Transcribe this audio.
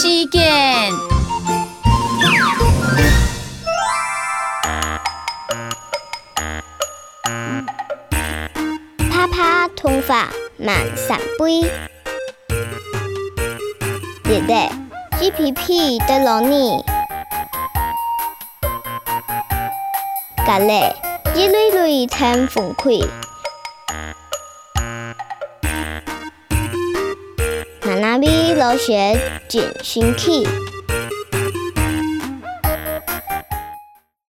事件，啪啪通话满十杯，姐姐 G P P 的浪呢，家裡一蕊蕊天分开。拿笔落学真神气。